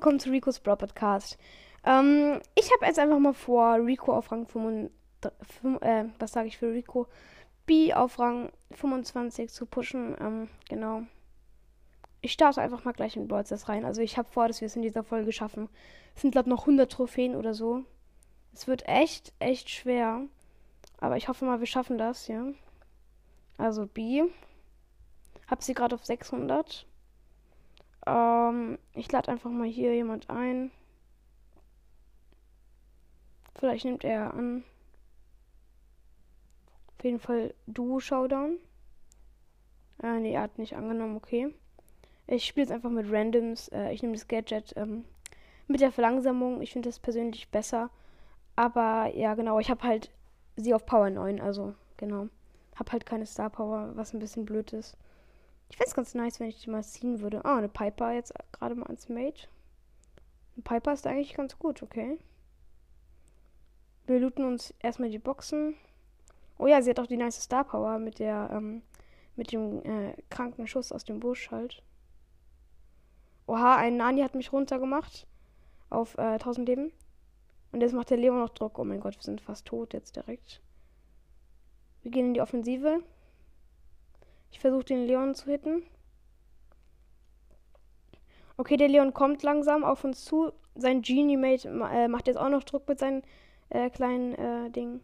willkommen zu Rico's Brawl Podcast. Ähm, ich habe jetzt einfach mal vor, Rico auf Rang 25, äh, was sage ich für Rico? B auf Rang 25 zu pushen. Ähm, genau. Ich starte einfach mal gleich in Brawl rein. Also ich habe vor, dass wir es in dieser Folge schaffen. Es sind, glaube ich, noch 100 Trophäen oder so. Es wird echt, echt schwer. Aber ich hoffe mal, wir schaffen das, ja. Also B. Hab sie gerade auf 600. Ähm, ich lade einfach mal hier jemand ein. Vielleicht nimmt er an. Auf jeden Fall Duo Showdown. Äh, nee, er hat nicht angenommen, okay. Ich spiele jetzt einfach mit Randoms. Äh, ich nehme das Gadget ähm, mit der Verlangsamung. Ich finde das persönlich besser. Aber ja, genau, ich habe halt sie auf Power 9, also genau. Hab halt keine Star Power, was ein bisschen blöd ist. Ich fände es ganz nice, wenn ich die mal ziehen würde. Ah, eine Piper jetzt gerade mal als Mate. Eine Piper ist eigentlich ganz gut, okay. Wir looten uns erstmal die Boxen. Oh ja, sie hat auch die nice Star Power mit der, ähm, mit dem äh, kranken Schuss aus dem Busch halt. Oha, ein Nani hat mich runtergemacht. Auf äh, 1000 Leben. Und jetzt macht der Leon noch Druck. Oh mein Gott, wir sind fast tot jetzt direkt. Wir gehen in die Offensive. Ich versuche den Leon zu hitten. Okay, der Leon kommt langsam auf uns zu. Sein Genie-Mate äh, macht jetzt auch noch Druck mit seinen äh, kleinen äh, Ding,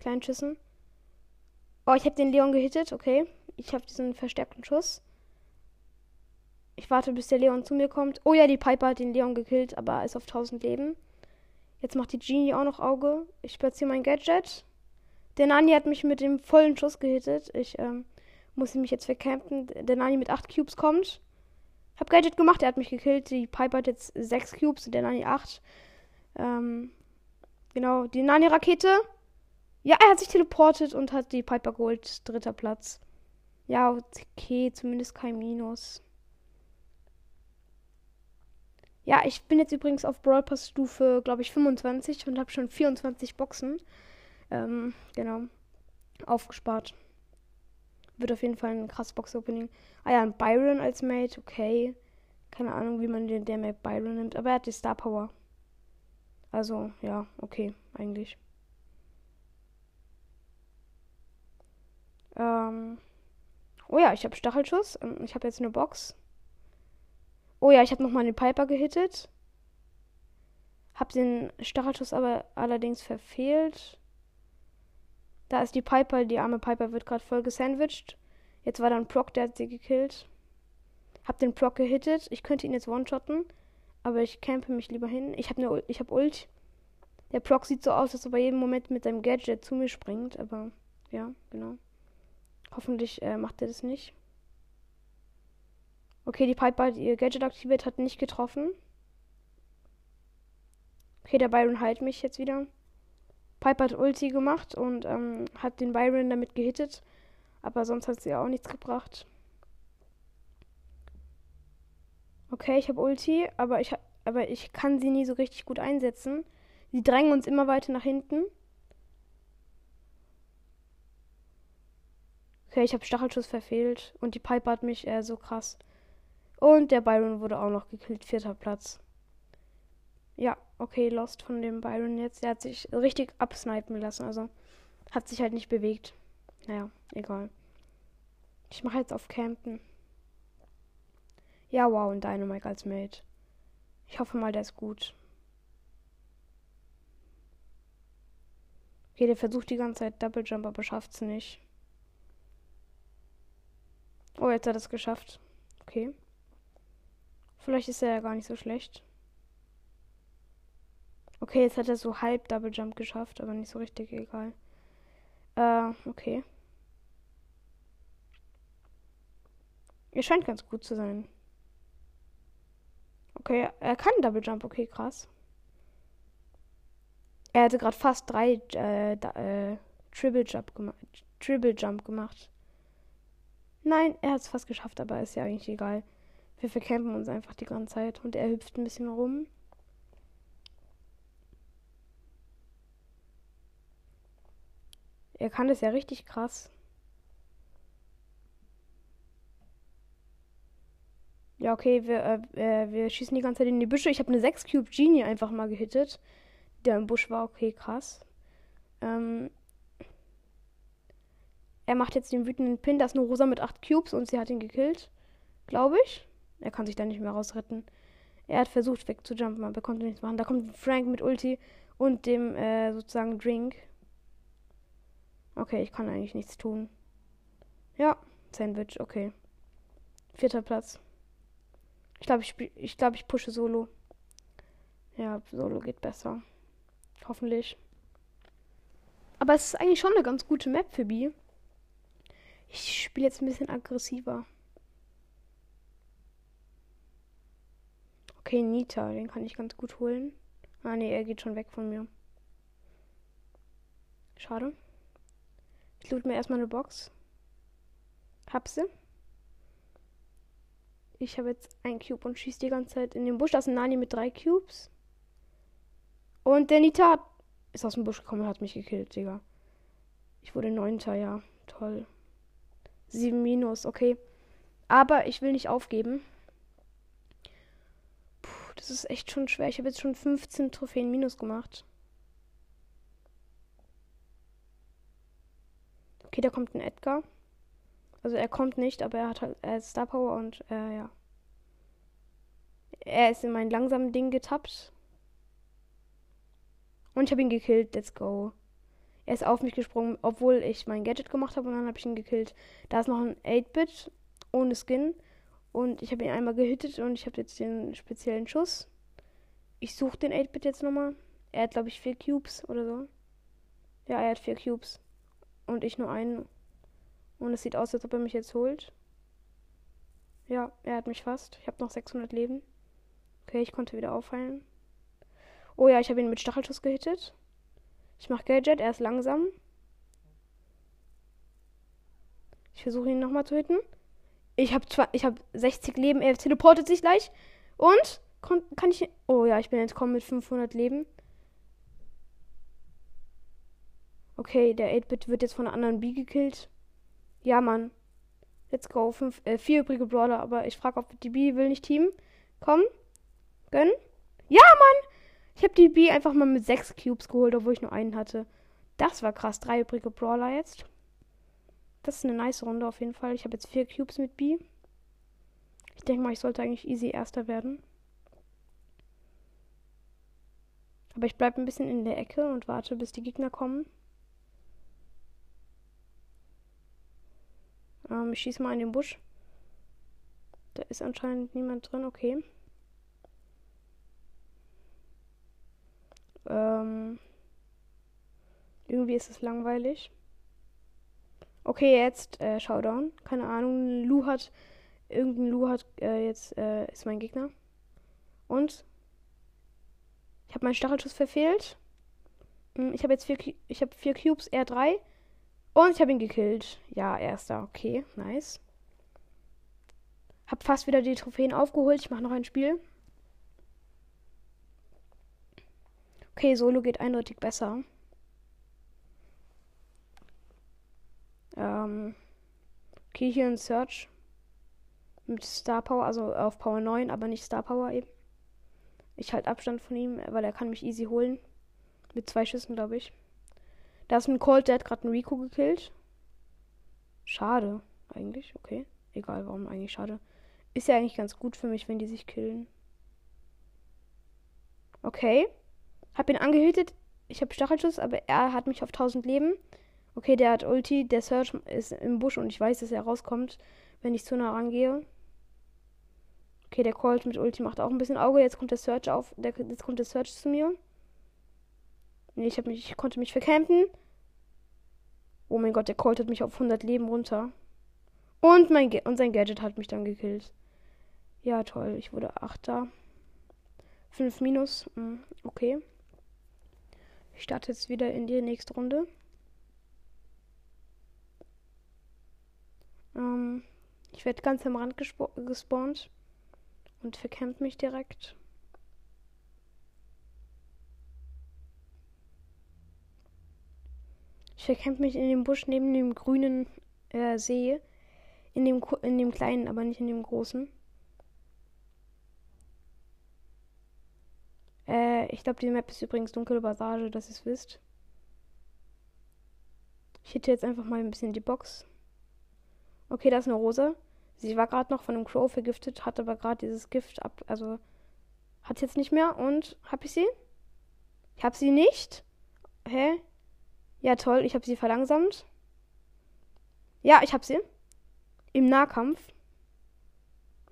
kleinen Schüssen. Oh, ich habe den Leon gehittet. Okay, ich habe diesen verstärkten Schuss. Ich warte, bis der Leon zu mir kommt. Oh ja, die Piper hat den Leon gekillt, aber ist auf 1000 Leben. Jetzt macht die Genie auch noch Auge. Ich platziere mein Gadget. Der Nani hat mich mit dem vollen Schuss gehittet. Ich ähm, muss mich jetzt vercampen. Der Nani mit 8 Cubes kommt. Hab Gadget gemacht, er hat mich gekillt. Die Piper hat jetzt 6 Cubes und der Nani 8. Ähm, genau, die Nani-Rakete. Ja, er hat sich teleportet und hat die Piper geholt. Dritter Platz. Ja, okay, zumindest kein Minus. Ja, ich bin jetzt übrigens auf Brawl Pass Stufe, glaube ich, 25 und habe schon 24 Boxen. Ähm, genau. Aufgespart. Wird auf jeden Fall ein krasses Box-Opening. Ah ja, ein Byron als Mate, okay. Keine Ahnung, wie man den der Mate Byron nimmt, aber er hat die Star Power. Also, ja, okay, eigentlich. Ähm. Oh ja, ich habe Stachelschuss. Ich habe jetzt eine Box. Oh ja, ich habe nochmal eine Piper gehittet. Hab den Stachelschuss aber allerdings verfehlt. Da ist die Piper, die arme Piper wird gerade voll gesandwiched. Jetzt war da ein Proc, der hat sie gekillt. Hab den Proc gehittet. Ich könnte ihn jetzt one-shotten. Aber ich campe mich lieber hin. Ich habe ne, hab Ult. Der Proc sieht so aus, dass er bei jedem Moment mit seinem Gadget zu mir springt. Aber ja, genau. Hoffentlich äh, macht er das nicht. Okay, die Piper hat ihr Gadget aktiviert, hat nicht getroffen. Okay, der Byron heilt mich jetzt wieder. Piper hat Ulti gemacht und ähm, hat den Byron damit gehittet. Aber sonst hat sie auch nichts gebracht. Okay, ich habe Ulti, aber ich, aber ich kann sie nie so richtig gut einsetzen. Sie drängen uns immer weiter nach hinten. Okay, ich habe Stachelschuss verfehlt und die Piper hat mich äh, so krass. Und der Byron wurde auch noch gekillt, vierter Platz. Ja, okay, Lost von dem Byron jetzt. Der hat sich richtig absnipen lassen. Also hat sich halt nicht bewegt. Naja, egal. Ich mache jetzt auf Campen. Ja, wow, und Dynamite als Mate. Ich hoffe mal, der ist gut. Okay, der versucht die ganze Zeit Double Jump, aber schafft es nicht. Oh, jetzt hat er es geschafft. Okay. Vielleicht ist er ja gar nicht so schlecht. Okay, jetzt hat er so halb Double Jump geschafft, aber nicht so richtig, egal. Äh, okay. Er scheint ganz gut zu sein. Okay, er kann Double Jump, okay, krass. Er hatte gerade fast drei äh, äh, Triple Jump gemacht. Triple Jump gemacht. Nein, er hat es fast geschafft, aber ist ja eigentlich egal. Wir verkämpfen uns einfach die ganze Zeit und er hüpft ein bisschen rum. Er kann das ja richtig krass. Ja, okay, wir, äh, äh, wir schießen die ganze Zeit in die Büsche. Ich habe eine 6 Cube Genie einfach mal gehittet. Der im Busch war okay, krass. Ähm, er macht jetzt den wütenden Pin. Da ist eine Rosa mit 8 Cubes und sie hat ihn gekillt. Glaube ich. Er kann sich da nicht mehr rausretten. Er hat versucht wegzujumpen, aber er konnte nichts machen. Da kommt Frank mit Ulti und dem äh, sozusagen Drink. Okay, ich kann eigentlich nichts tun. Ja, Sandwich, okay. Vierter Platz. Ich glaube, ich, ich, glaub, ich pushe Solo. Ja, Solo geht besser. Hoffentlich. Aber es ist eigentlich schon eine ganz gute Map für B. Ich spiele jetzt ein bisschen aggressiver. Okay, Nita, den kann ich ganz gut holen. Ah, nee, er geht schon weg von mir. Schade. Ich loot mir erstmal eine Box. Hab sie. Ich habe jetzt ein Cube und schieße die ganze Zeit in den Busch. Da ist ein Nani mit drei Cubes. Und der Nita ist aus dem Busch gekommen und hat mich gekillt, Digga. Ich wurde neunter, ja. Toll. Sieben Minus, okay. Aber ich will nicht aufgeben. Puh, das ist echt schon schwer. Ich habe jetzt schon 15 Trophäen Minus gemacht. Okay, da kommt ein Edgar. Also er kommt nicht, aber er hat halt er Star Power und äh, ja. Er ist in mein langsamen Ding getappt. Und ich habe ihn gekillt. Let's go. Er ist auf mich gesprungen, obwohl ich mein Gadget gemacht habe und dann habe ich ihn gekillt. Da ist noch ein 8-Bit ohne Skin. Und ich habe ihn einmal gehittet und ich habe jetzt den speziellen Schuss. Ich suche den 8-Bit jetzt nochmal. Er hat, glaube ich, vier Cubes oder so. Ja, er hat vier Cubes. Und ich nur einen. Und es sieht aus, als ob er mich jetzt holt. Ja, er hat mich fast. Ich habe noch 600 Leben. Okay, ich konnte wieder aufheilen. Oh ja, ich habe ihn mit Stachelschuss gehittet. Ich mache Gadget, er ist langsam. Ich versuche ihn nochmal zu hitten. Ich habe ich hab 60 Leben, er teleportet sich gleich. Und? Kann ich. Oh ja, ich bin entkommen mit 500 Leben. Okay, der 8-Bit wird jetzt von einer anderen B gekillt. Ja, Mann. Let's go. Fünf, äh, vier übrige Brawler, aber ich frage, ob die B will nicht teamen. Komm. Gönn. Ja, Mann! Ich habe die B einfach mal mit sechs Cubes geholt, obwohl ich nur einen hatte. Das war krass. Drei übrige Brawler jetzt. Das ist eine nice Runde auf jeden Fall. Ich habe jetzt vier Cubes mit B. Ich denke mal, ich sollte eigentlich easy Erster werden. Aber ich bleibe ein bisschen in der Ecke und warte, bis die Gegner kommen. Ähm, ich schieße mal in den Busch. Da ist anscheinend niemand drin, okay. Ähm, irgendwie ist es langweilig. Okay, jetzt äh, Showdown. Keine Ahnung. Lu hat. Irgendein Lu hat äh, jetzt äh, ist mein Gegner. Und ich habe meinen Stachelschuss verfehlt. Hm, ich habe jetzt vier, ich habe vier Cubes, R3. Und ich habe ihn gekillt. Ja, erster. Okay, nice. Hab fast wieder die Trophäen aufgeholt. Ich mache noch ein Spiel. Okay, Solo geht eindeutig besser. Ähm, okay, hier ein Search. Mit Star Power, also auf Power 9, aber nicht Star Power eben. Ich halte Abstand von ihm, weil er kann mich easy holen. Mit zwei Schüssen, glaube ich. Da ist ein Colt, der hat gerade einen Rico gekillt. Schade, eigentlich. Okay. Egal, warum eigentlich schade. Ist ja eigentlich ganz gut für mich, wenn die sich killen. Okay. Hab ihn angehütet. Ich habe Stachelschuss, aber er hat mich auf 1000 Leben. Okay, der hat Ulti. Der Search ist im Busch und ich weiß, dass er rauskommt, wenn ich zu nah rangehe. Okay, der Colt mit Ulti macht auch ein bisschen Auge. Jetzt kommt der Search auf. Der, jetzt kommt der Search zu mir. Nee, ich, mich, ich konnte mich vercampen. Oh mein Gott, der Colt hat mich auf 100 Leben runter. Und, mein und sein Gadget hat mich dann gekillt. Ja, toll. Ich wurde Achter. 5 minus. Hm, okay. Ich starte jetzt wieder in die nächste Runde. Ähm, ich werde ganz am Rand gespawnt. Und verkämpft mich direkt. Ich verkämpfe mich in dem Busch neben dem grünen äh, See. In dem, in dem kleinen, aber nicht in dem großen. Äh, ich glaube, die Map ist übrigens dunkle Passage, dass ihr es wisst. Ich hätte jetzt einfach mal ein bisschen die Box. Okay, da ist eine Rose. Sie war gerade noch von einem Crow vergiftet, hat aber gerade dieses Gift ab. Also hat jetzt nicht mehr und hab ich sie? Ich hab sie nicht? Hä? Ja, toll, ich habe sie verlangsamt. Ja, ich hab sie. Im Nahkampf.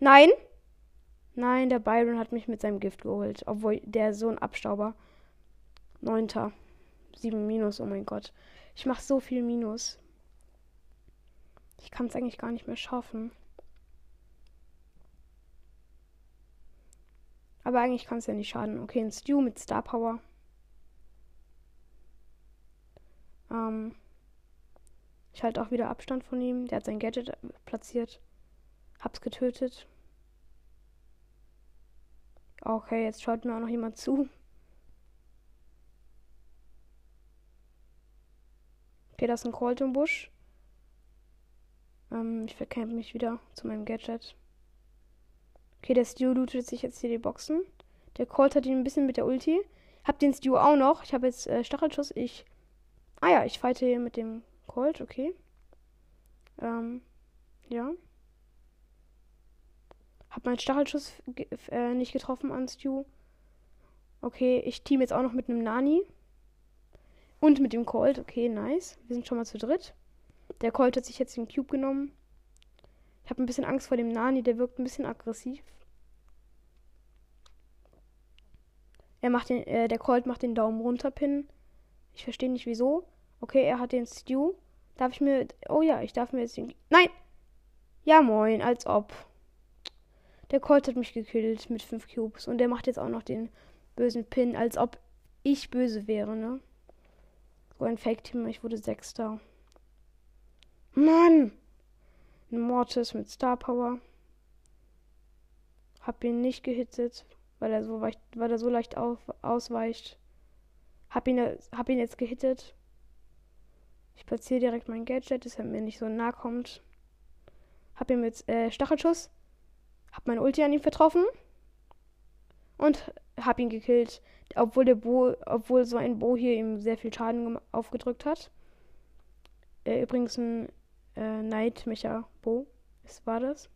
Nein. Nein, der Byron hat mich mit seinem Gift geholt. Obwohl der so ein Abstauber. Neunter. Sieben Minus, oh mein Gott. Ich mache so viel Minus. Ich kann es eigentlich gar nicht mehr schaffen. Aber eigentlich kann es ja nicht schaden. Okay, ein Stew mit Star Power. Ähm ich halte auch wieder Abstand von ihm. Der hat sein Gadget platziert. Hab's getötet. Okay, jetzt schaut mir auch noch jemand zu. Okay, das ist ein Colt im Busch. Ähm, ich verkämpfe mich wieder zu meinem Gadget. Okay, der Stew lootet sich jetzt hier die Boxen. Der Colt hat ihn ein bisschen mit der Ulti. Hab den Stew auch noch. Ich habe jetzt äh, Stachelschuss. Ich. Ah ja, ich fighte hier mit dem Colt, okay. Ähm, ja. Hab meinen Stachelschuss äh, nicht getroffen an Stu. Okay, ich team jetzt auch noch mit einem Nani. Und mit dem Colt. Okay, nice. Wir sind schon mal zu dritt. Der Colt hat sich jetzt den Cube genommen. Ich habe ein bisschen Angst vor dem Nani, der wirkt ein bisschen aggressiv. Er macht den, äh, der Colt macht den Daumen runter Pin. Ich verstehe nicht wieso. Okay, er hat den Stew. Darf ich mir. Oh ja, ich darf mir jetzt den. Nein! Ja, moin, als ob. Der Colt hat mich gekillt mit 5 Cubes. Und der macht jetzt auch noch den bösen Pin, als ob ich böse wäre, ne? So ein Fake-Team, ich wurde Sechster. Mann! Ein Mortis mit Star Power. Hab ihn nicht gehittet, weil er so, weicht, weil er so leicht auf, ausweicht. Hab ihn, hab ihn jetzt gehittet. Ich platziere direkt mein Gadget, dass er mir nicht so nah kommt. Hab ihm jetzt äh, Stachelschuss. Hab mein Ulti an ihm vertroffen. Und hab ihn gekillt. Obwohl der Bo, obwohl so ein Bo hier ihm sehr viel Schaden aufgedrückt hat. Äh, übrigens ein äh, Nightmecher Bo. Was war das?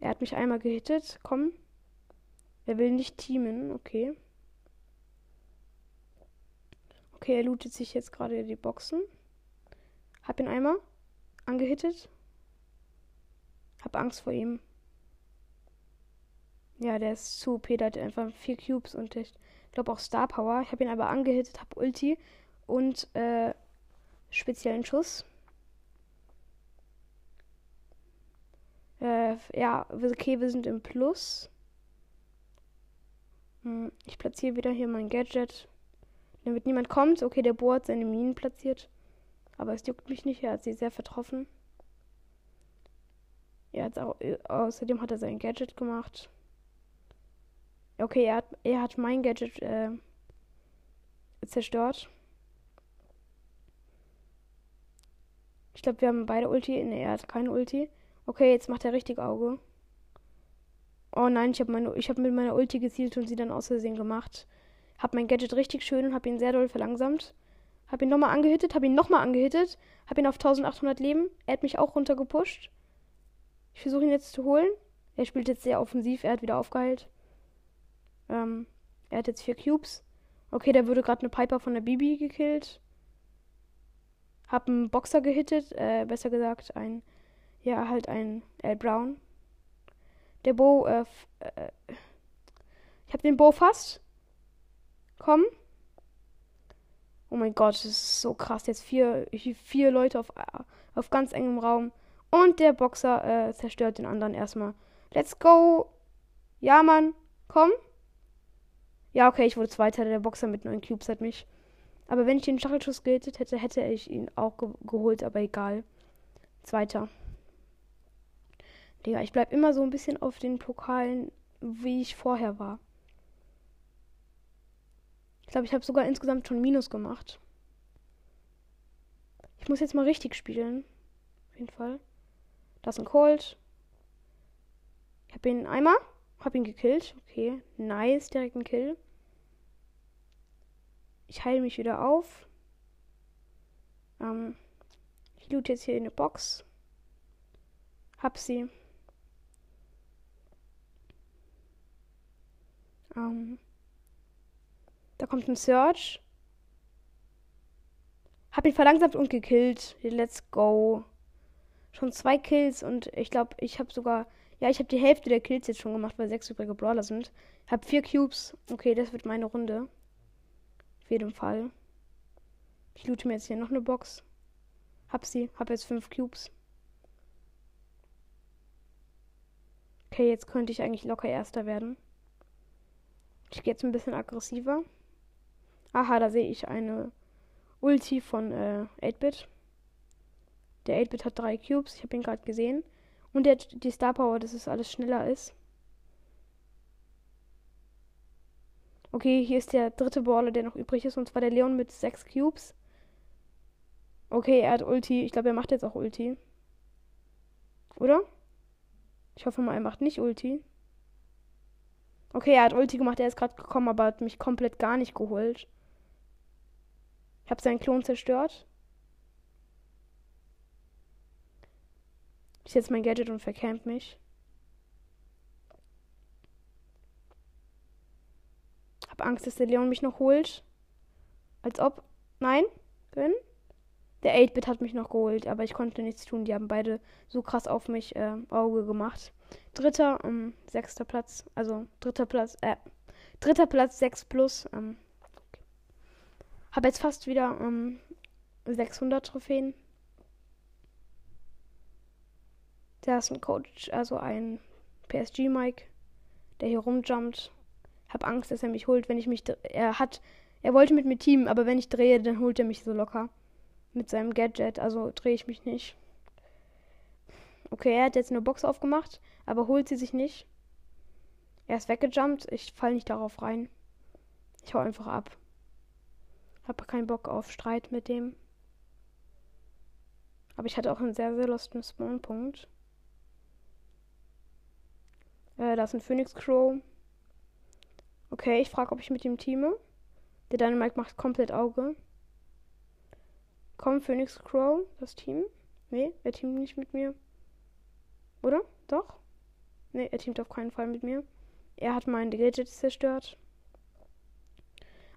Er hat mich einmal gehittet. Komm. Er will nicht teamen. Okay. Okay, er lootet sich jetzt gerade die Boxen. Hab ihn einmal angehittet. Hab Angst vor ihm. Ja, der ist zu OP, der hat einfach vier Cubes und ich glaube auch Star Power. Ich habe ihn aber angehittet, hab Ulti und äh, speziellen Schuss. Äh, ja, okay, wir sind im Plus. Hm, ich platziere wieder hier mein Gadget. Damit niemand kommt. Okay, der Bo hat seine Minen platziert. Aber es juckt mich nicht. Er hat sie sehr vertroffen. Er hat auch, äh, außerdem hat er sein Gadget gemacht. Okay, er hat, er hat mein Gadget äh, zerstört. Ich glaube, wir haben beide Ulti. Ne, er hat keine Ulti. Okay, jetzt macht er richtig Auge. Oh nein, ich habe hab mit meiner Ulti gezielt und sie dann aus Versehen gemacht. Hab mein Gadget richtig schön und hab ihn sehr doll verlangsamt. Hab ihn nochmal angehittet, hab ihn nochmal angehittet. Hab ihn auf 1800 Leben. Er hat mich auch runtergepusht. Ich versuche ihn jetzt zu holen. Er spielt jetzt sehr offensiv. Er hat wieder aufgeheilt. Ähm, er hat jetzt vier Cubes. Okay, da wurde gerade eine Piper von der Bibi gekillt. Hab einen Boxer gehittet. Äh, besser gesagt, ein. Ja, halt ein L. Brown. Der Bo, äh, äh, ich hab den Bo fast. Komm. Oh mein Gott, das ist so krass. Jetzt vier, vier Leute auf, auf ganz engem Raum. Und der Boxer äh, zerstört den anderen erstmal. Let's go. Ja, Mann. Komm. Ja, okay, ich wurde Zweiter. Der Boxer mit neun Cubes hat mich. Aber wenn ich den Stachelschuss gehittet hätte, hätte ich ihn auch ge geholt. Aber egal. Zweiter. Digga, ich bleib immer so ein bisschen auf den Pokalen, wie ich vorher war. Ich glaube, ich habe sogar insgesamt schon Minus gemacht. Ich muss jetzt mal richtig spielen. Auf jeden Fall. Das ist ein Colt. Ich habe ihn einmal. Hab ihn gekillt. Okay. Nice. Direkt ein Kill. Ich heile mich wieder auf. Ähm, ich loot jetzt hier in eine Box. Hab sie. Ähm, da kommt ein Search. Hab ihn verlangsamt und gekillt. Let's go. Schon zwei Kills und ich glaube, ich habe sogar. Ja, ich habe die Hälfte der Kills jetzt schon gemacht, weil sechs übrige Brawler sind. Hab vier Cubes. Okay, das wird meine Runde. Auf jeden Fall. Ich loote mir jetzt hier noch eine Box. Hab sie. Hab jetzt fünf Cubes. Okay, jetzt könnte ich eigentlich locker Erster werden. Ich gehe jetzt ein bisschen aggressiver. Aha, da sehe ich eine Ulti von äh, 8-Bit. Der 8-Bit hat drei Cubes. Ich habe ihn gerade gesehen. Und der die Star Power, dass es alles schneller ist. Okay, hier ist der dritte Baller, der noch übrig ist. Und zwar der Leon mit sechs Cubes. Okay, er hat Ulti. Ich glaube, er macht jetzt auch Ulti. Oder? Ich hoffe mal, er macht nicht Ulti. Okay, er hat Ulti gemacht. Er ist gerade gekommen, aber hat mich komplett gar nicht geholt. Habe seinen Klon zerstört. Ich setze mein Gadget und vercamp mich. Hab Angst, dass der Leon mich noch holt. Als ob. Nein? Bin? Der 8-Bit hat mich noch geholt, aber ich konnte nichts tun. Die haben beide so krass auf mich äh, Auge gemacht. Dritter, ähm, sechster Platz. Also dritter Platz, äh, dritter Platz, 6 plus. Ähm, habe jetzt fast wieder ähm, 600 Trophäen. Da ist ein Coach, also ein PSG-Mike, der hier rumjumpt. Hab Angst, dass er mich holt, wenn ich mich. Er hat. Er wollte mit mir teamen, aber wenn ich drehe, dann holt er mich so locker. Mit seinem Gadget, also drehe ich mich nicht. Okay, er hat jetzt eine Box aufgemacht, aber holt sie sich nicht. Er ist weggejumpt. Ich fall nicht darauf rein. Ich hau einfach ab. Habe keinen Bock auf Streit mit dem. Aber ich hatte auch einen sehr, sehr lustigen Spawnpunkt. Äh, da ist ein Phoenix Crow. Okay, ich frage, ob ich mit ihm teame. Der Dynamite macht komplett Auge. Komm, Phoenix Crow, das Team. Nee, er teamt nicht mit mir. Oder? Doch? Nee, er teamt auf keinen Fall mit mir. Er hat mein Gadget zerstört.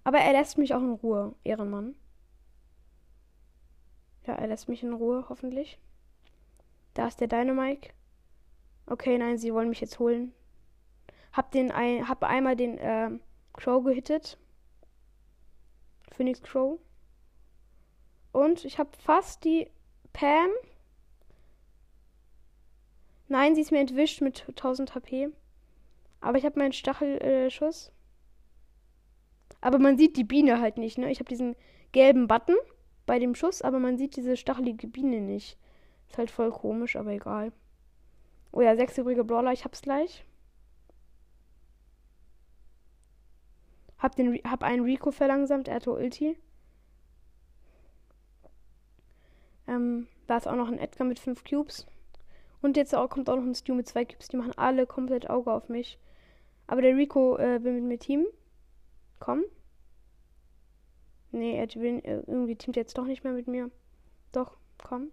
Aber er lässt mich auch in Ruhe, Ehrenmann. Ja, er lässt mich in Ruhe, hoffentlich. Da ist der Dynamike. Okay, nein, sie wollen mich jetzt holen. Hab den ein, hab einmal den äh, Crow gehittet. Phoenix Crow. Und ich habe fast die Pam. Nein, sie ist mir entwischt mit 1000 HP. Aber ich habe meinen Stachelschuss. Aber man sieht die Biene halt nicht, ne? Ich habe diesen gelben Button bei dem Schuss, aber man sieht diese stachelige Biene nicht. Ist halt voll komisch, aber egal. Oh ja, sechs übrige Brawler, ich hab's gleich. Hab, den, hab einen Rico verlangsamt, er hatte Ulti. Ähm, da ist auch noch ein Edgar mit fünf Cubes. Und jetzt auch, kommt auch noch ein Stu mit zwei Cubes. Die machen alle komplett Auge auf mich. Aber der Rico äh, will mit mir Team. Komm. Nee, er will, äh, irgendwie teamt jetzt doch nicht mehr mit mir. Doch, komm.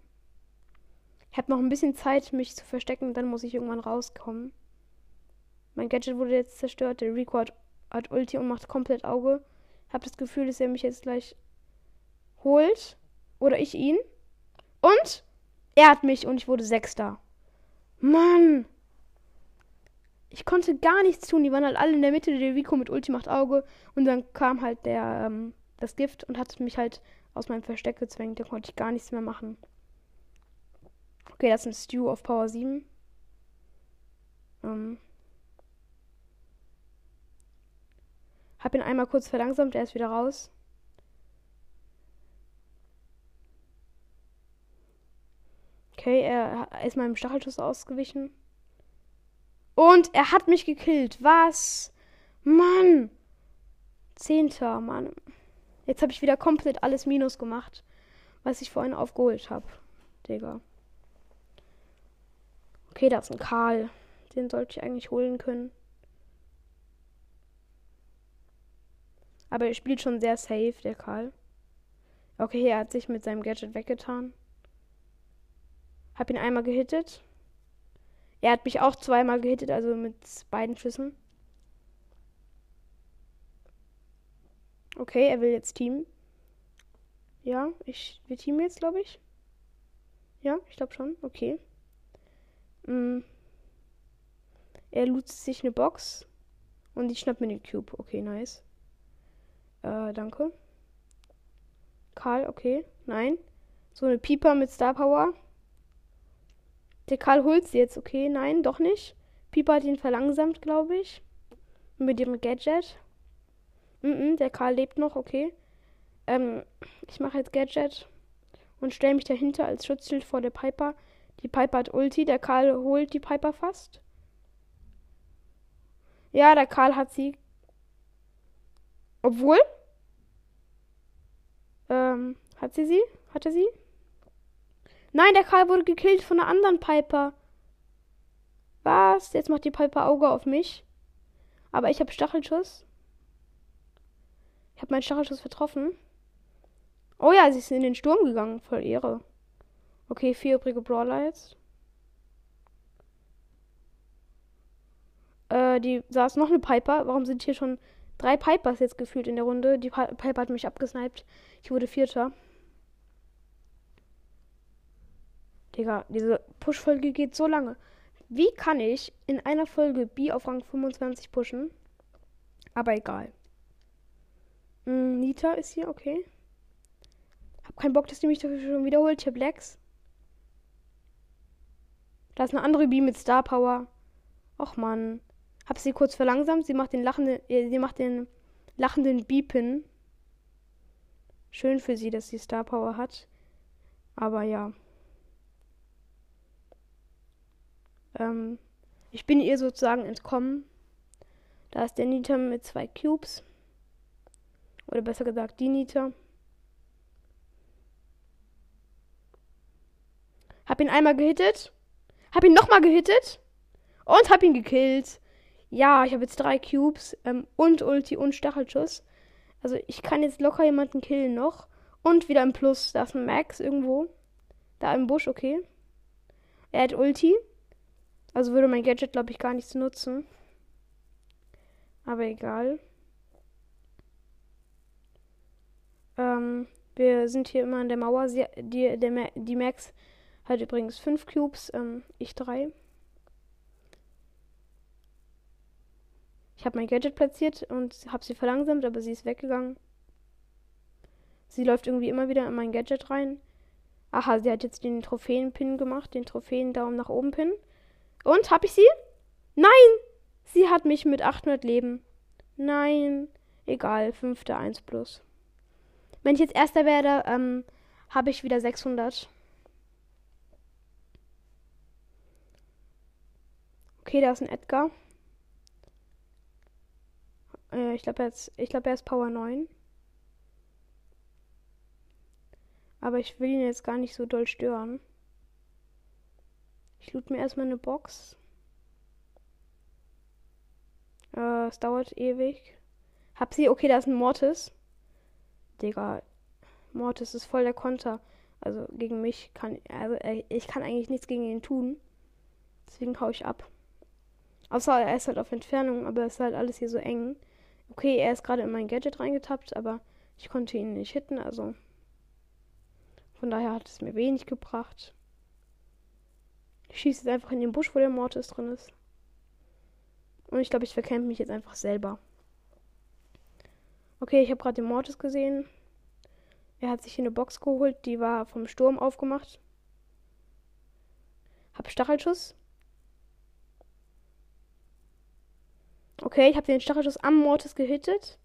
Ich habe noch ein bisschen Zeit, mich zu verstecken, dann muss ich irgendwann rauskommen. Mein Gadget wurde jetzt zerstört. Der Rico hat, hat Ulti und macht komplett Auge. Hab das Gefühl, dass er mich jetzt gleich holt. Oder ich ihn. Und er hat mich und ich wurde Sechster. Mann! Ich konnte gar nichts tun. Die waren halt alle in der Mitte. Der Rico mit Ulti macht Auge. Und dann kam halt der, ähm, das Gift und hat mich halt aus meinem Versteck gezwängt. Da konnte ich gar nichts mehr machen. Okay, das ist ein Stew auf Power 7. Ähm. Hab ihn einmal kurz verlangsamt, er ist wieder raus. Okay, er ist meinem Stachelschuss ausgewichen. Und er hat mich gekillt. Was? Mann. Zehnter, Mann. Jetzt habe ich wieder komplett alles minus gemacht, was ich vorhin aufgeholt habe. Digga. Okay, da ist ein Karl. Den sollte ich eigentlich holen können. Aber er spielt schon sehr safe, der Karl. Okay, er hat sich mit seinem Gadget weggetan. Hab ihn einmal gehittet. Er hat mich auch zweimal gehittet, also mit beiden Schüssen. Okay, er will jetzt Team. Ja, ich, wir teamen jetzt, glaube ich. Ja, ich glaube schon. Okay. Mm. Er loot sich eine Box. Und ich schnapp mir den Cube. Okay, nice. Äh, danke. Karl, okay. Nein. So eine Pieper mit Star Power. Der Karl holt sie jetzt. Okay, nein, doch nicht. Pieper hat ihn verlangsamt, glaube ich. Mit ihrem Gadget. Mm -mm, der Karl lebt noch, okay. Ähm, ich mache jetzt Gadget und stelle mich dahinter als Schutzschild vor der Piper. Die Piper hat Ulti, der Karl holt die Piper fast. Ja, der Karl hat sie. Obwohl? Ähm, hat sie sie? Hatte sie? Nein, der Karl wurde gekillt von einer anderen Piper. Was? Jetzt macht die Piper Auge auf mich. Aber ich habe Stachelschuss. Ich habe meinen Stachelschuss vertroffen. Oh ja, sie ist in den Sturm gegangen. Voll Ehre. Okay, vier übrige Brawler jetzt. Äh, die, ist noch eine Piper. Warum sind hier schon drei Pipers jetzt gefühlt in der Runde? Die Piper hat mich abgesniped. Ich wurde Vierter. Digga, diese Push-Folge geht so lange. Wie kann ich in einer Folge B auf Rang 25 pushen? Aber egal. Mm, Nita ist hier, okay. Hab keinen Bock, dass die mich dafür schon wiederholt. Ich hab Lex. Da ist eine andere B mit Star Power. Och man. Hab sie kurz verlangsamt. Sie macht den lachenden, äh, sie macht den lachenden Beepen. Schön für sie, dass sie Star Power hat. Aber ja. Ähm, ich bin ihr sozusagen entkommen. Da ist der Nita mit zwei Cubes. Oder besser gesagt, die Nita. Hab ihn einmal gehittet. Hab ihn nochmal gehittet. Und hab ihn gekillt. Ja, ich habe jetzt drei Cubes ähm, und Ulti und Stachelschuss. Also ich kann jetzt locker jemanden killen noch. Und wieder im Plus. Da ist ein Max irgendwo. Da im Busch, okay. Er hat Ulti. Also würde mein Gadget, glaube ich, gar nichts nutzen. Aber egal. Ähm, wir sind hier immer an der Mauer. Sie, die, der, die Max hat übrigens fünf Cubes, ähm, ich drei. Ich habe mein Gadget platziert und habe sie verlangsamt, aber sie ist weggegangen. Sie läuft irgendwie immer wieder in mein Gadget rein. Aha, sie hat jetzt den Trophäen-Pin gemacht, den Trophäen-Daumen nach oben Pin. Und, hab ich sie? Nein! Sie hat mich mit 800 Leben. Nein. Egal, fünfter 1 plus. Wenn ich jetzt erster werde, ähm, habe ich wieder 600. Okay, da ist ein Edgar. Äh, ich glaube, glaub, er ist Power 9. Aber ich will ihn jetzt gar nicht so doll stören. Ich loot mir erstmal eine Box. Äh, es dauert ewig. Hab sie. Okay, da ist ein Mortis. Digga. Mortis ist voll der Konter. Also gegen mich kann. Also äh, ich kann eigentlich nichts gegen ihn tun. Deswegen hau ich ab. Außer er ist halt auf Entfernung, aber es ist halt alles hier so eng. Okay, er ist gerade in mein Gadget reingetappt, aber ich konnte ihn nicht hitten, also. Von daher hat es mir wenig gebracht. Ich schieße jetzt einfach in den Busch, wo der Mortis drin ist. Und ich glaube, ich verkämpfe mich jetzt einfach selber. Okay, ich habe gerade den Mortis gesehen. Er hat sich hier eine Box geholt, die war vom Sturm aufgemacht. Hab Stachelschuss. Okay, ich habe den Stachelschuss am Mortis gehittet.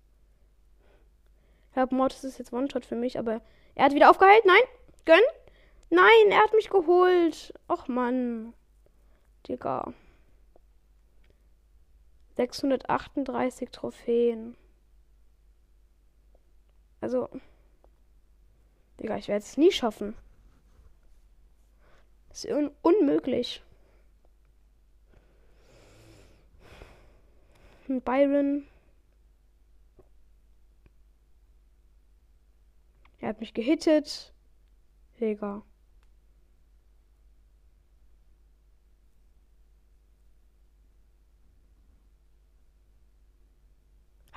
Ich glaube, Mortis ist jetzt One-Shot für mich, aber er hat wieder aufgeheilt. Nein, gönn. Nein, er hat mich geholt. Och Mann. Digga. 638 Trophäen. Also. Digga, ich werde es nie schaffen. Das ist un unmöglich. Byron. Er hat mich gehittet. Digga.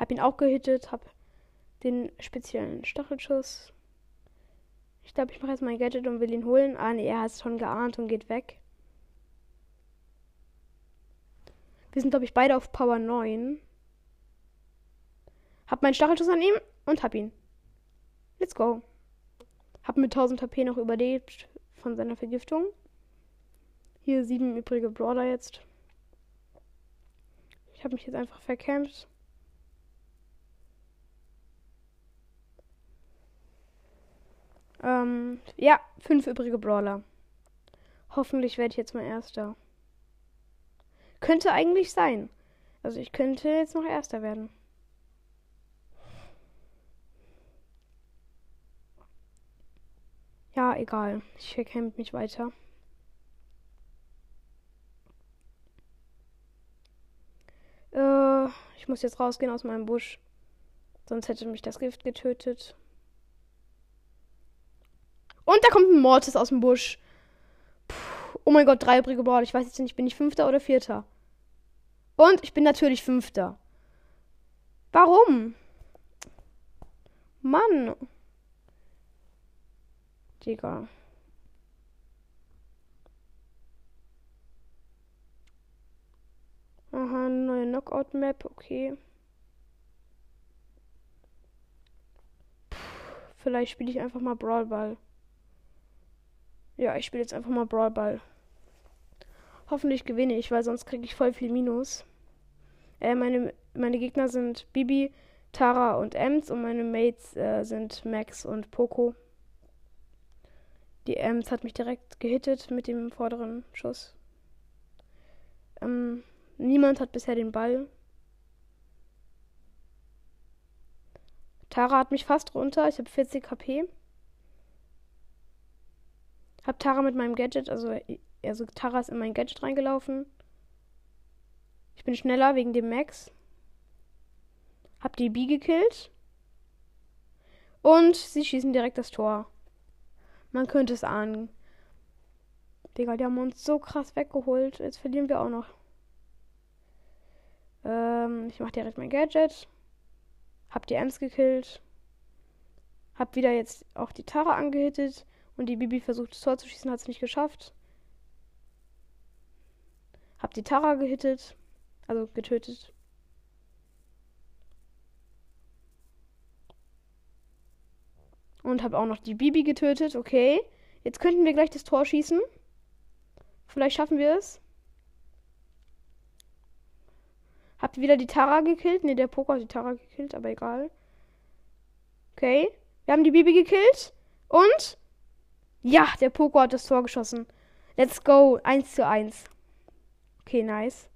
Hab ihn auch gehittet, hab den speziellen Stachelschuss. Ich glaube, ich mache jetzt mein Gadget und will ihn holen. Ah, nee, er hat es schon geahnt und geht weg. Wir sind, glaube ich, beide auf Power 9. Hab meinen Stachelschuss an ihm und hab ihn. Let's go. Hab mit 1000 HP noch überlebt von seiner Vergiftung. Hier sieben übrige Brawler jetzt. Ich habe mich jetzt einfach verkämpft. Ähm, ja, fünf übrige Brawler. Hoffentlich werde ich jetzt mal Erster. Könnte eigentlich sein. Also ich könnte jetzt noch Erster werden. Ja, egal. Ich verkämpfe mich weiter. Äh, ich muss jetzt rausgehen aus meinem Busch. Sonst hätte mich das Gift getötet. Und da kommt ein Mortis aus dem Busch. Puh, oh mein Gott, drei übrige Brawler. Ich weiß jetzt nicht, bin ich Fünfter oder Vierter? Und ich bin natürlich Fünfter. Warum? Mann. Digga. Aha, neue Knockout-Map, okay. Puh, vielleicht spiele ich einfach mal Brawl Ball. Ja, ich spiele jetzt einfach mal Brawl Ball. Hoffentlich gewinne ich, weil sonst kriege ich voll viel Minus. Äh, meine, meine Gegner sind Bibi, Tara und Ems und meine Mates äh, sind Max und Poco. Die Ems hat mich direkt gehittet mit dem vorderen Schuss. Ähm, niemand hat bisher den Ball. Tara hat mich fast runter. Ich habe 40 KP. Hab Tara mit meinem Gadget, also, also Tara ist in mein Gadget reingelaufen. Ich bin schneller wegen dem Max. Hab die B gekillt. Und sie schießen direkt das Tor. Man könnte es ahnen. Digga, die haben uns so krass weggeholt. Jetzt verlieren wir auch noch. Ähm, ich mach direkt mein Gadget. Hab die Ems gekillt. Hab wieder jetzt auch die Tara angehittet. Und die Bibi versucht, das Tor zu schießen, hat es nicht geschafft. Hab die Tara gehittet. Also getötet. Und hab auch noch die Bibi getötet. Okay. Jetzt könnten wir gleich das Tor schießen. Vielleicht schaffen wir es. Habt wieder die Tara gekillt? Ne, der Poker hat die Tara gekillt, aber egal. Okay. Wir haben die Bibi gekillt. Und ja, der Poco hat das Tor geschossen. Let's go. 1 zu 1. Okay, nice.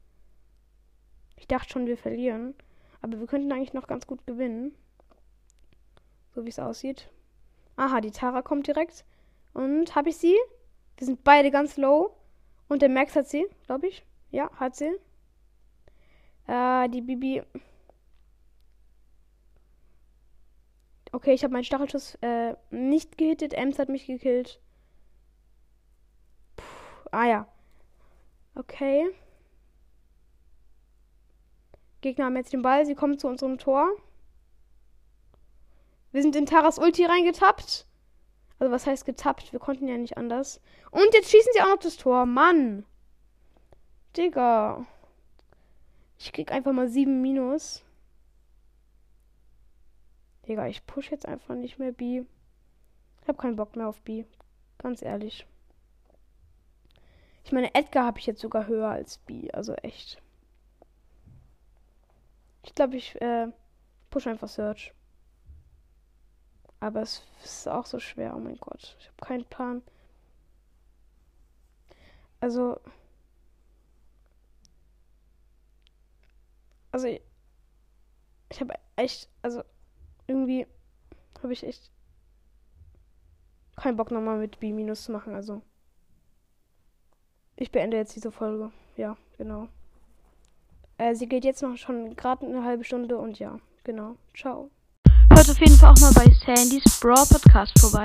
Ich dachte schon, wir verlieren. Aber wir könnten eigentlich noch ganz gut gewinnen. So wie es aussieht. Aha, die Tara kommt direkt. Und habe ich sie? Wir sind beide ganz low. Und der Max hat sie, glaube ich. Ja, hat sie. Äh, die Bibi. Okay, ich habe meinen Stachelschuss äh, nicht gehittet. Ems hat mich gekillt. Puh, ah ja. Okay. Gegner haben jetzt den Ball. Sie kommen zu unserem Tor. Wir sind in Taras Ulti reingetappt. Also was heißt getappt? Wir konnten ja nicht anders. Und jetzt schießen sie auch noch das Tor. Mann. Digga. Ich krieg einfach mal sieben Minus. Digga, ich push jetzt einfach nicht mehr B. Ich habe keinen Bock mehr auf B. Ganz ehrlich. Ich meine, Edgar habe ich jetzt sogar höher als B. Also echt. Ich glaube, ich äh, push einfach Search. Aber es ist auch so schwer. Oh mein Gott. Ich habe keinen Plan. Also. Also. Ich habe echt. Also irgendwie habe ich echt keinen Bock nochmal mit B- zu machen. Also ich beende jetzt diese Folge. Ja, genau. Äh, sie geht jetzt noch schon gerade eine halbe Stunde und ja, genau. Ciao. Schaut auf jeden Fall auch mal bei Sandys Brawl Podcast vorbei.